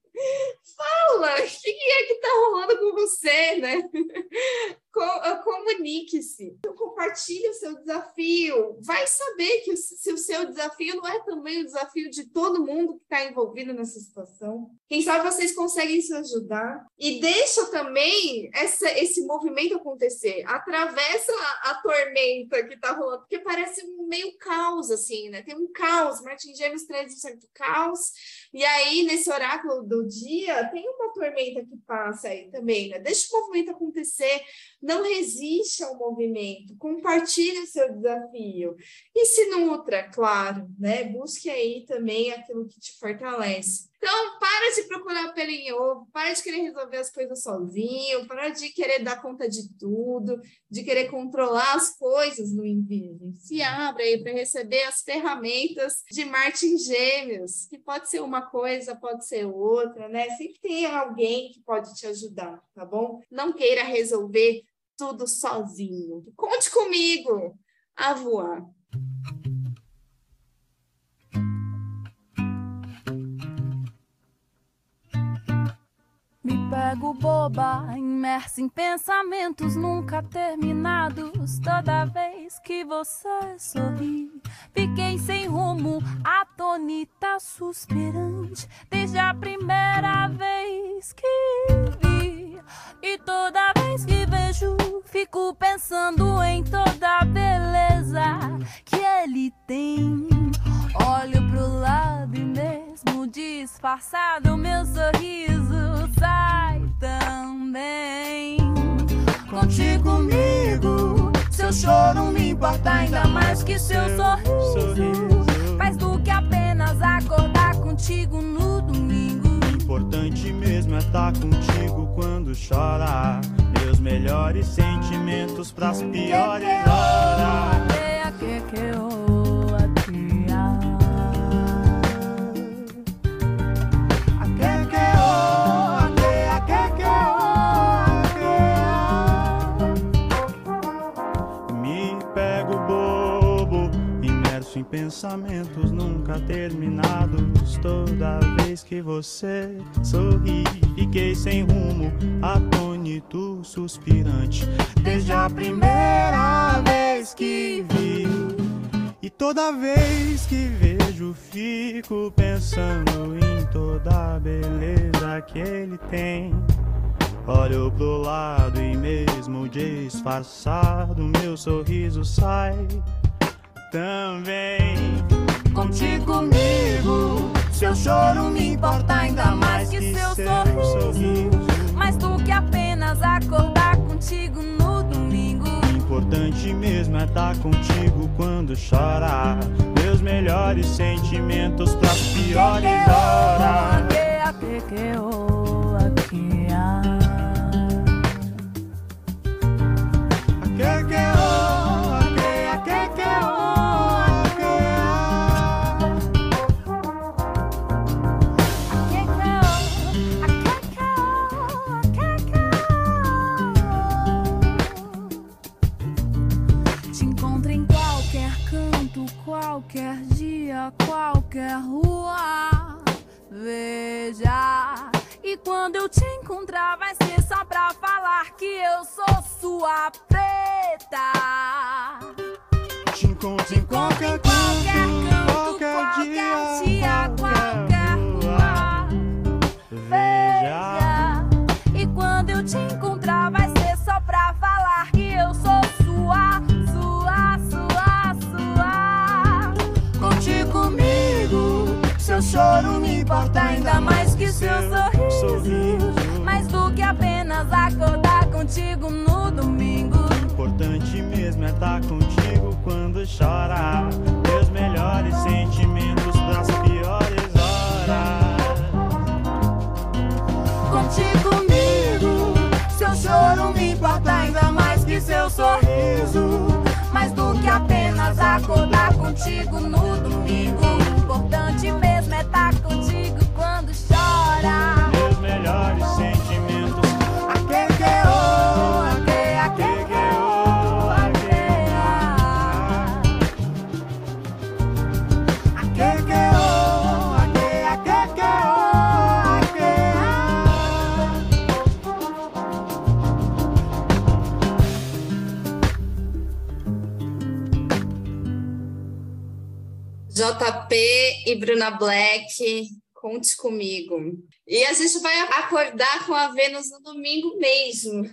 Fala, o que é que tá rolando com você, né? Ah, comunique-se, compartilhe o seu desafio. Vai saber que se o seu desafio não é também o desafio de todo mundo que está envolvido nessa situação. Quem sabe vocês conseguem se ajudar e deixa também essa, esse movimento acontecer. Atravessa a, a tormenta que está rolando, porque parece meio caos, assim, né? Tem um caos. Martin James traz um certo caos. E aí, nesse oráculo do dia, tem uma tormenta que passa aí também, né? Deixa o movimento acontecer não resiste ao movimento, compartilhe o seu desafio e se nutra, claro, né? Busque aí também aquilo que te fortalece. Então, para de procurar pelo em ovo, para de querer resolver as coisas sozinho, para de querer dar conta de tudo, de querer controlar as coisas no invisível. Se abra aí para receber as ferramentas de Martin Gêmeos, que pode ser uma coisa, pode ser outra, né? Sempre tem alguém que pode te ajudar, tá bom? Não queira resolver tudo sozinho. Conte comigo a voar. Pego boba, imersa em pensamentos nunca terminados. Toda vez que você sorri, fiquei sem rumo, atonita, suspirante. Desde a primeira vez que vi, e toda vez que vejo fico pensando em toda a beleza que ele tem. Olho pro lado e mesmo disfarçado, meu sorriso seu choro me importa ainda mais que seu sorriso. Mais do que apenas acordar contigo no domingo. Importante mesmo é estar contigo quando chora. Meus melhores sentimentos pras piores horas. Pensamentos nunca terminados. Toda vez que você sorri, fiquei sem rumo, atônito, suspirante. Desde a primeira vez que vi, e toda vez que vejo, fico pensando em toda a beleza que ele tem. Olho pro lado e mesmo disfarçado, meu sorriso sai também. Contigo comigo, seu choro me importa ainda mais que seu sorriso. Mais do que apenas acordar contigo no domingo. Importante mesmo é estar contigo quando chorar. Meus melhores sentimentos pras piores horas. Que, que, que, qualquer rua. Veja, e quando eu te encontrar, vai ser só pra falar que eu sou sua preta. Te encontro em qualquer, qualquer canto, qualquer, qualquer dia, dia, qualquer rua. Veja, e quando eu te encontrar, vai ser só pra falar que eu sou seu choro me importa ainda mais que seu sorriso. Mais do que apenas acordar contigo no domingo. Importante mesmo é estar contigo quando chora. Meus melhores sentimentos das piores horas. Contigo comigo, seu choro me importa ainda mais que seu sorriso. Mais do que apenas acordar contigo no domingo. Importante mesmo tá contigo quando chora. JP e Bruna Black, conte comigo. E a gente vai acordar com a Vênus no domingo mesmo.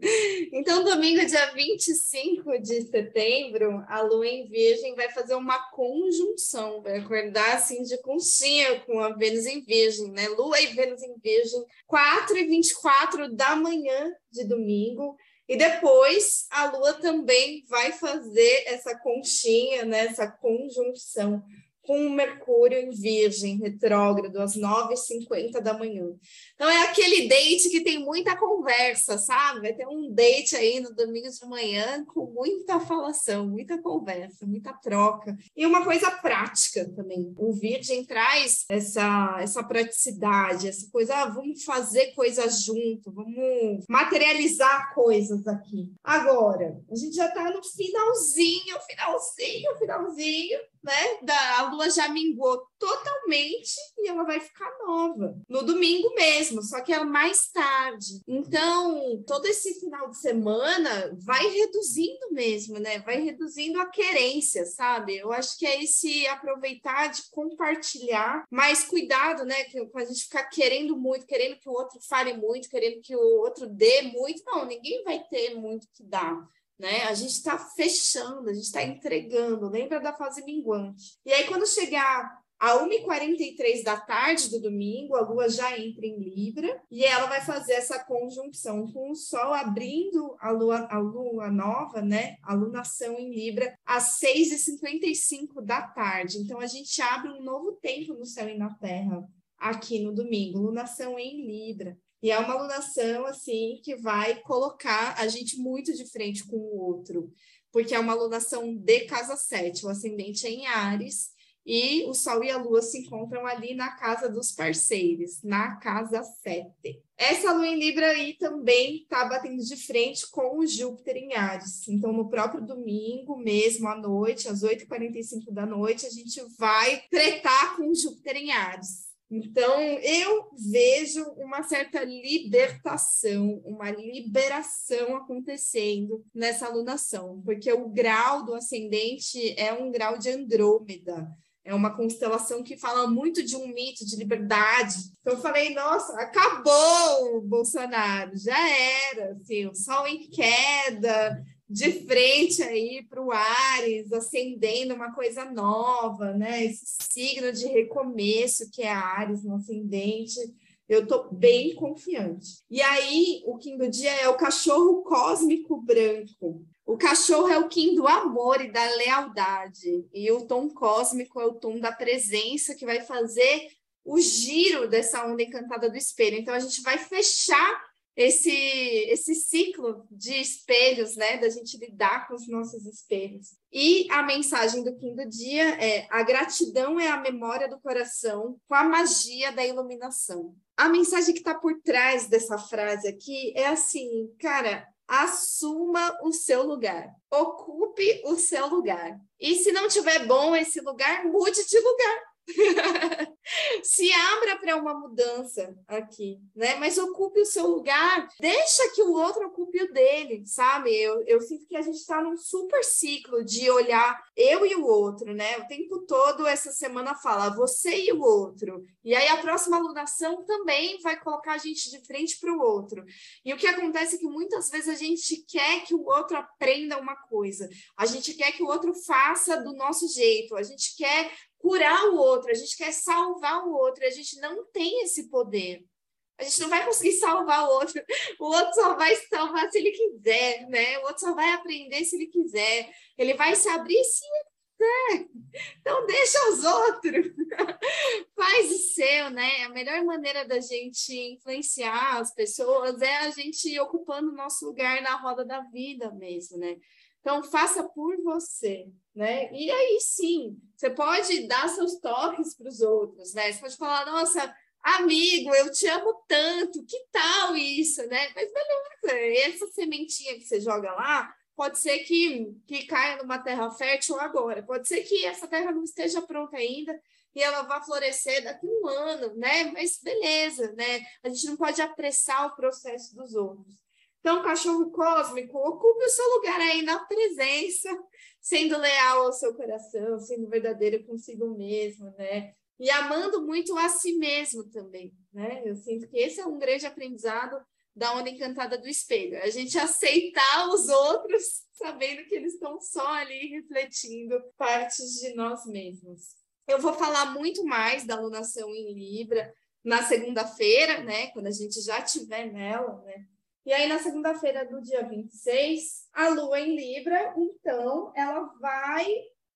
então, domingo, dia 25 de setembro, a Lua em Virgem vai fazer uma conjunção, vai acordar assim de conchinha com a Vênus em Virgem, né? Lua e Vênus em Virgem, 4 e 24 da manhã de domingo. E depois a Lua também vai fazer essa conchinha, né? essa conjunção com Mercúrio em Virgem, retrógrado, às 9h50 da manhã. Então, é aquele date que tem muita conversa, sabe? Vai ter um date aí no domingo de manhã com muita falação, muita conversa, muita troca. E uma coisa prática também. O Virgem traz essa, essa praticidade, essa coisa, ah, vamos fazer coisas junto, vamos materializar coisas aqui. Agora, a gente já está no finalzinho, finalzinho, finalzinho né? Da, a lua já minguou totalmente e ela vai ficar nova no domingo mesmo, só que é mais tarde. Então, todo esse final de semana vai reduzindo mesmo, né? Vai reduzindo a querência, sabe? Eu acho que é esse aproveitar de compartilhar, mais cuidado, né? Que a gente ficar querendo muito, querendo que o outro fale muito, querendo que o outro dê muito. Não, ninguém vai ter muito que dar né? A gente está fechando, a gente está entregando, lembra da fase minguante. E aí, quando chegar a 1h43 da tarde do domingo, a Lua já entra em Libra e ela vai fazer essa conjunção com o Sol, abrindo a Lua, a lua nova, né? A lunação em Libra, às 6h55 da tarde. Então, a gente abre um novo tempo no céu e na Terra aqui no domingo, lunação em Libra. E é uma alunação, assim, que vai colocar a gente muito de frente com o outro, porque é uma alunação de casa 7, o ascendente é em Ares, e o Sol e a Lua se encontram ali na casa dos parceiros, na casa 7. Essa Lua em Libra aí também está batendo de frente com o Júpiter em Ares. Então, no próprio domingo mesmo, à noite, às 8h45 da noite, a gente vai tretar com o Júpiter em Ares. Então, eu vejo uma certa libertação, uma liberação acontecendo nessa alunação, porque o grau do ascendente é um grau de Andrômeda, é uma constelação que fala muito de um mito de liberdade. Então, eu falei, nossa, acabou o Bolsonaro, já era, assim, o sol em queda, de frente aí para o Ares, acendendo uma coisa nova, né? Esse signo de recomeço que é Ares no ascendente. Eu estou bem confiante. E aí, o Kim do dia é o cachorro cósmico branco. O cachorro é o Kim do amor e da lealdade. E o tom cósmico é o tom da presença que vai fazer o giro dessa onda encantada do espelho. Então, a gente vai fechar esse, esse ciclo de espelhos, né? Da gente lidar com os nossos espelhos. E a mensagem do quinto dia é: a gratidão é a memória do coração com a magia da iluminação. A mensagem que está por trás dessa frase aqui é assim, cara, assuma o seu lugar, ocupe o seu lugar. E se não tiver bom esse lugar, mude de lugar. se abra para uma mudança aqui, né? Mas ocupe o seu lugar, deixa que o outro ocupe o dele, sabe? Eu, eu sinto que a gente está num super ciclo de olhar eu e o outro, né? O tempo todo essa semana fala você e o outro. E aí a próxima alunação também vai colocar a gente de frente para o outro. E o que acontece é que muitas vezes a gente quer que o outro aprenda uma coisa, a gente quer que o outro faça do nosso jeito, a gente quer curar o outro, a gente quer salvar o outro, a gente não tem esse poder. A gente não vai conseguir salvar o outro. O outro só vai salvar se ele quiser, né? O outro só vai aprender se ele quiser. Ele vai se abrir se quiser. Então deixa os outros. Faz o seu, né? A melhor maneira da gente influenciar as pessoas é a gente ocupando o nosso lugar na roda da vida mesmo, né? Então, faça por você, né? E aí sim, você pode dar seus toques para os outros, né? Você pode falar, nossa, amigo, eu te amo tanto, que tal isso, né? Mas beleza, essa sementinha que você joga lá, pode ser que, que caia numa terra fértil agora, pode ser que essa terra não esteja pronta ainda e ela vá florescer daqui a um ano, né? Mas beleza, né? A gente não pode apressar o processo dos outros. Então, cachorro cósmico, ocupe o seu lugar aí na presença, sendo leal ao seu coração, sendo verdadeiro consigo mesmo, né? E amando muito a si mesmo também, né? Eu sinto que esse é um grande aprendizado da onda encantada do espelho. A gente aceitar os outros, sabendo que eles estão só ali refletindo partes de nós mesmos. Eu vou falar muito mais da alunação em Libra na segunda-feira, né? Quando a gente já tiver nela, né? E aí, na segunda-feira do dia 26, a Lua em Libra, então, ela vai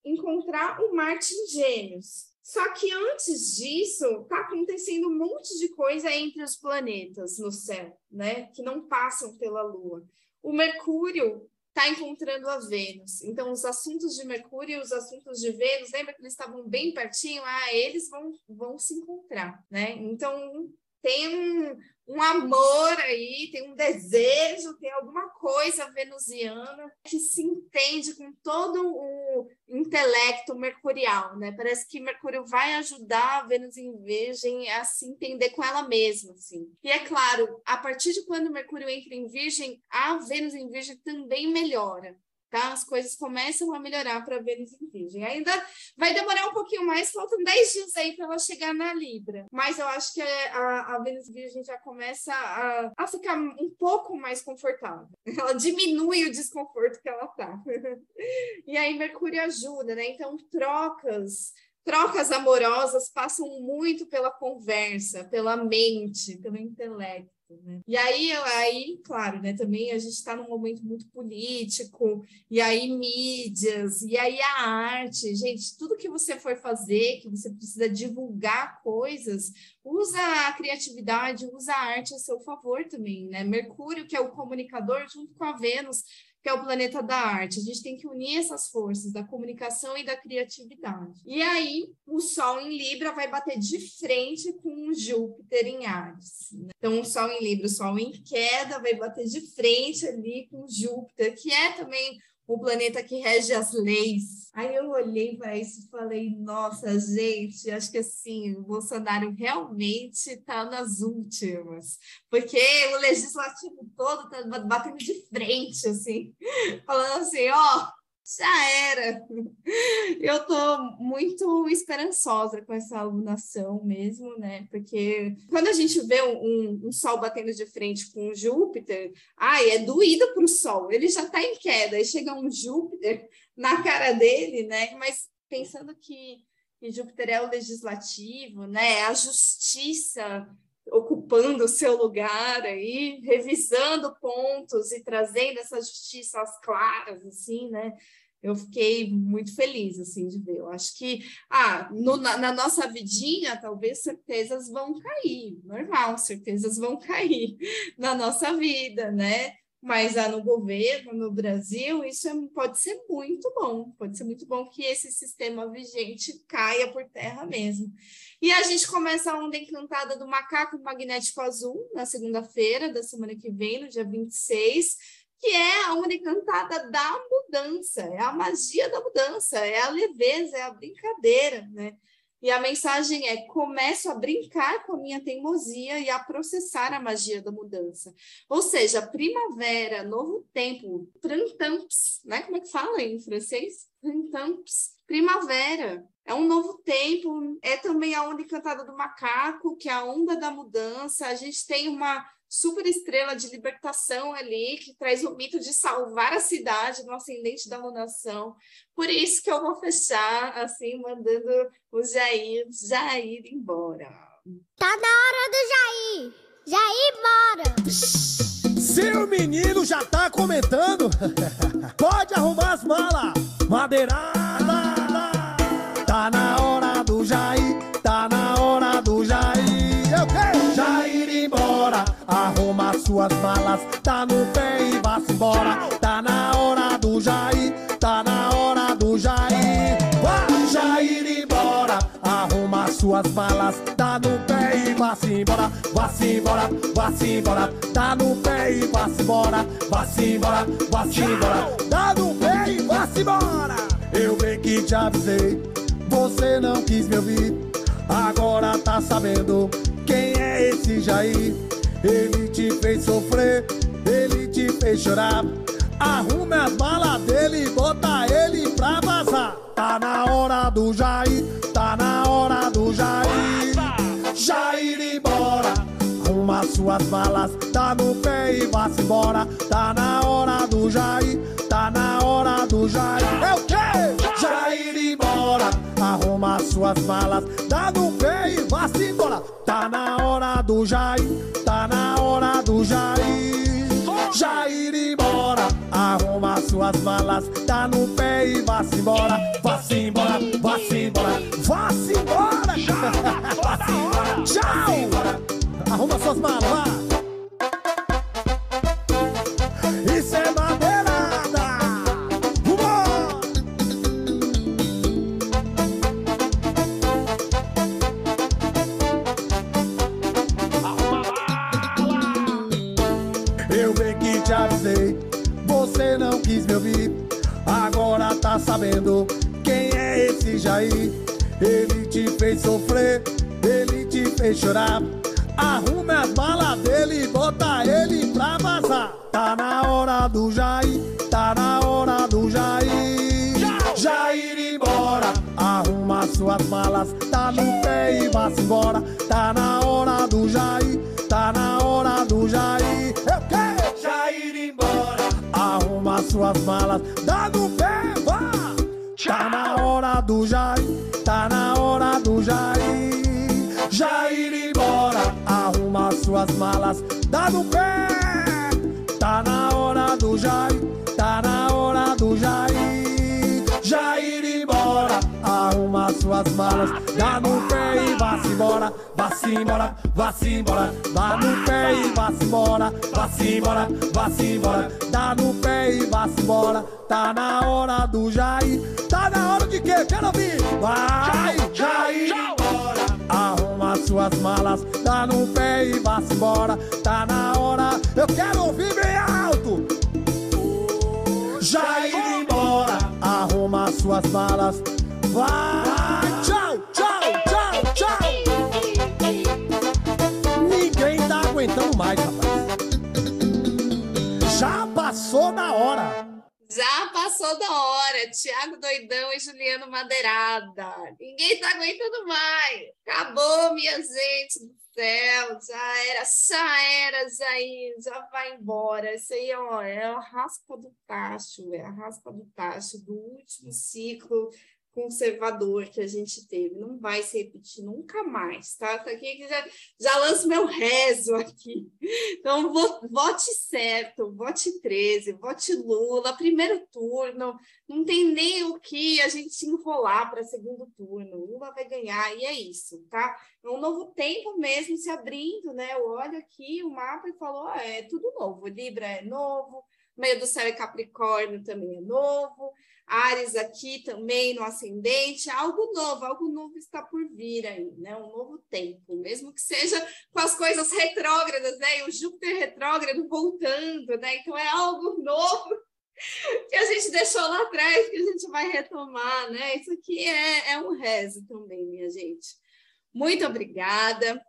encontrar o Marte em Gêmeos. Só que antes disso, está acontecendo um monte de coisa entre os planetas no céu, né? Que não passam pela Lua. O Mercúrio está encontrando a Vênus. Então, os assuntos de Mercúrio e os assuntos de Vênus, lembra que eles estavam bem pertinho? Ah, eles vão, vão se encontrar, né? Então, tem um, um amor aí, tem um desejo, tem alguma coisa venusiana que se entende com todo o intelecto mercurial, né? Parece que Mercúrio vai ajudar a Vênus em Virgem a se entender com ela mesma, assim. E é claro, a partir de quando Mercúrio entra em Virgem, a Vênus em Virgem também melhora tá? As coisas começam a melhorar para Vênus em Virgem. Ainda vai demorar um pouquinho mais, faltam 10 dias aí para ela chegar na Libra. Mas eu acho que a, a Vênus Virgem já começa a, a ficar um pouco mais confortável. Ela diminui o desconforto que ela tá. e aí Mercúrio ajuda, né? Então, trocas trocas amorosas passam muito pela conversa, pela mente, pelo intelecto. Né? E aí, aí, claro, né, também a gente está num momento muito político, e aí mídias, e aí a arte, gente, tudo que você for fazer, que você precisa divulgar coisas, usa a criatividade, usa a arte a seu favor também, né? Mercúrio, que é o comunicador, junto com a Vênus, que é o planeta da arte. A gente tem que unir essas forças da comunicação e da criatividade. E aí, o Sol em Libra vai bater de frente com o Júpiter em Ares. Né? Então, o Sol em Libra, o Sol em queda, vai bater de frente ali com o Júpiter, que é também o planeta que rege as leis. Aí eu olhei para isso e falei, nossa, gente, acho que assim, o Bolsonaro realmente está nas últimas, porque o legislativo todo está batendo de frente, assim, falando assim, ó, já era. Eu estou muito esperançosa com essa alunação mesmo, né? Porque quando a gente vê um, um, um Sol batendo de frente com um Júpiter, ai, é doído para o Sol, ele já está em queda, aí chega um Júpiter na cara dele, né? Mas pensando que, que Júpiter é o legislativo, né? É a justiça ocupando o seu lugar aí, revisando pontos e trazendo essa justiça às claras, assim, né? Eu fiquei muito feliz, assim, de ver. Eu acho que, ah, no, na, na, nossa vidinha, talvez certezas vão cair, normal, certezas vão cair na nossa vida, né? Mas ah, no governo, no Brasil, isso é, pode ser muito bom, pode ser muito bom que esse sistema vigente caia por terra mesmo. E a gente começa a onda encantada do macaco magnético azul na segunda-feira da semana que vem, no dia 26, que é a onda encantada da mudança, é a magia da mudança, é a leveza, é a brincadeira, né? E a mensagem é: começo a brincar com a minha teimosia e a processar a magia da mudança. Ou seja, primavera, novo tempo, printemps, né? Como é que fala em francês? Printemps, primavera. É um novo tempo, é também a onda encantada do macaco, que é a onda da mudança. A gente tem uma super estrela de libertação ali, que traz o mito de salvar a cidade no ascendente da lunação. Por isso que eu vou fechar, assim, mandando o Jair, Jair embora. Tá na hora do Jair! Jair, bora! Seu menino já tá comentando, pode arrumar as malas, madeirada! Suas malas, tá no pé e vá-se embora. Tá na hora do Jair, tá na hora do Jair. Vá, Jair embora, arruma suas malas, tá no pé e vá-se embora. Vá-se embora, vá-se embora, tá no pé e vá-se embora. Vá-se embora, vá-se embora, tá no pé e vá-se embora. Eu bem que te avisei, você não quis me ouvir. Agora tá sabendo quem é esse Jair. Ele te fez sofrer, ele te fez chorar. Arrume as malas dele e bota ele pra vazar. Tá na hora do Jair, tá na hora do Jair. Jair embora. Arruma suas malas, tá no pé e vá-se embora. Tá na hora do Jair, tá na hora do Jair. É o quê? Jair embora. Arruma suas malas, tá no pé e vá-se embora. Tá na hora do Jair. Tá na hora do Jair. Jair embora. Arruma suas malas. Tá no pé e vá-se embora. Vá-se embora, vá-se embora. Vá-se embora. Vá-se embora. Tchau arruma suas malas. Isso é madeirada. Vambora! Arruma mala. Eu bem que te avisei, você não quis me ouvir. Agora tá sabendo quem é esse Jair. Ele te fez sofrer, ele te fez chorar. Arrume as malas dele e bota ele pra vazar. Tá na hora do Jair, tá na hora do Jair. Jair embora, arruma suas malas, tá no pé e vá-se embora. Tá na hora do Jair, tá na hora do Jair. Eu quero Jair embora, arruma suas malas, dá no pé, vá. Tá na hora do Jair, tá na hora do Jair. Jair embora, arruma suas malas, dá no pé. Tá na hora do Jair, tá na hora do Jair. Jair embora, arruma suas malas, dá no pé e vá-se embora, vá-se embora, vá-se embora, dá no pé e vá-se embora, vá-se embora, vá-se embora, dá no pé e vá-se embora. Tá na hora do Jair, tá na hora de quê? Quero ouvir. Vai, Jair embora, arruma suas malas, dá no pé e vá-se embora. Tá na hora, eu quero ouvir bem alto. Jair embora, arruma suas malas, vai. Tchau, tchau, tchau, tchau. Ninguém tá aguentando mais, rapaz. Já passou da hora. Já passou da hora. Tiago Doidão e Juliano Madeirada. Ninguém tá aguentando mais. Acabou, minha gente do céu. Já era, já era, Jair. Já vai embora. Isso aí ó, é a raspa do tacho. É a raspa do tacho do último ciclo conservador que a gente teve. Não vai se repetir nunca mais, tá? Tá aqui que já, já lanço meu rezo aqui. Então, vo- vote certo, vote 13, vote Lula, primeiro turno. Não tem nem o que a gente enrolar para segundo turno. Lula vai ganhar e é isso, tá? É um novo tempo mesmo se abrindo, né? Eu olho aqui o mapa e falo, ó, é tudo novo. Libra é novo, meio do céu e Capricórnio também é novo. Ares aqui também no ascendente, algo novo, algo novo está por vir aí, né? Um novo tempo, mesmo que seja com as coisas retrógradas, né? E o Júpiter retrógrado voltando, né? Então é algo novo que a gente deixou lá atrás, que a gente vai retomar, né? Isso aqui é, é um rezo também, minha gente. Muito obrigada.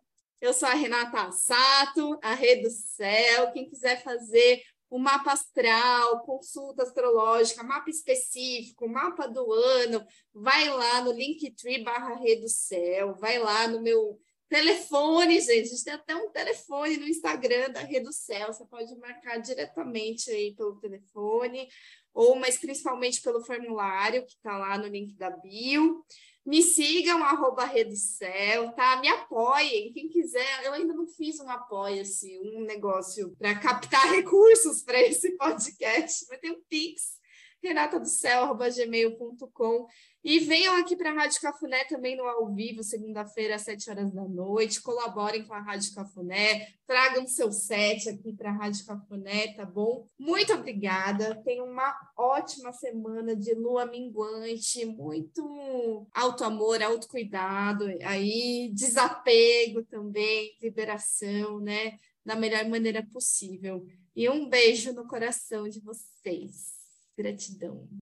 Eu sou a Renata Assato, a Rede do Céu. Quem quiser fazer o mapa astral, consulta astrológica, mapa específico, mapa do ano, vai lá no Linktree barra do Céu, vai lá no meu telefone, gente, a gente tem até um telefone no Instagram da Rede do Céu, você pode marcar diretamente aí pelo telefone, ou mas principalmente pelo formulário que está lá no link da bio. Me sigam, arroba Céu, tá? Me apoiem, quem quiser. Eu ainda não fiz um apoia-se, um negócio para captar recursos para esse podcast, mas tem um Pix, renatadocel.gmail.com. E venham aqui para a Rádio Cafuné também no ao vivo, segunda-feira, às sete horas da noite. Colaborem com a Rádio Cafuné, tragam seu set aqui para a Rádio Cafuné, tá bom? Muito obrigada. Tenham uma ótima semana de lua minguante, muito auto-amor, autocuidado, aí desapego também, liberação, né? Da melhor maneira possível. E um beijo no coração de vocês. Gratidão.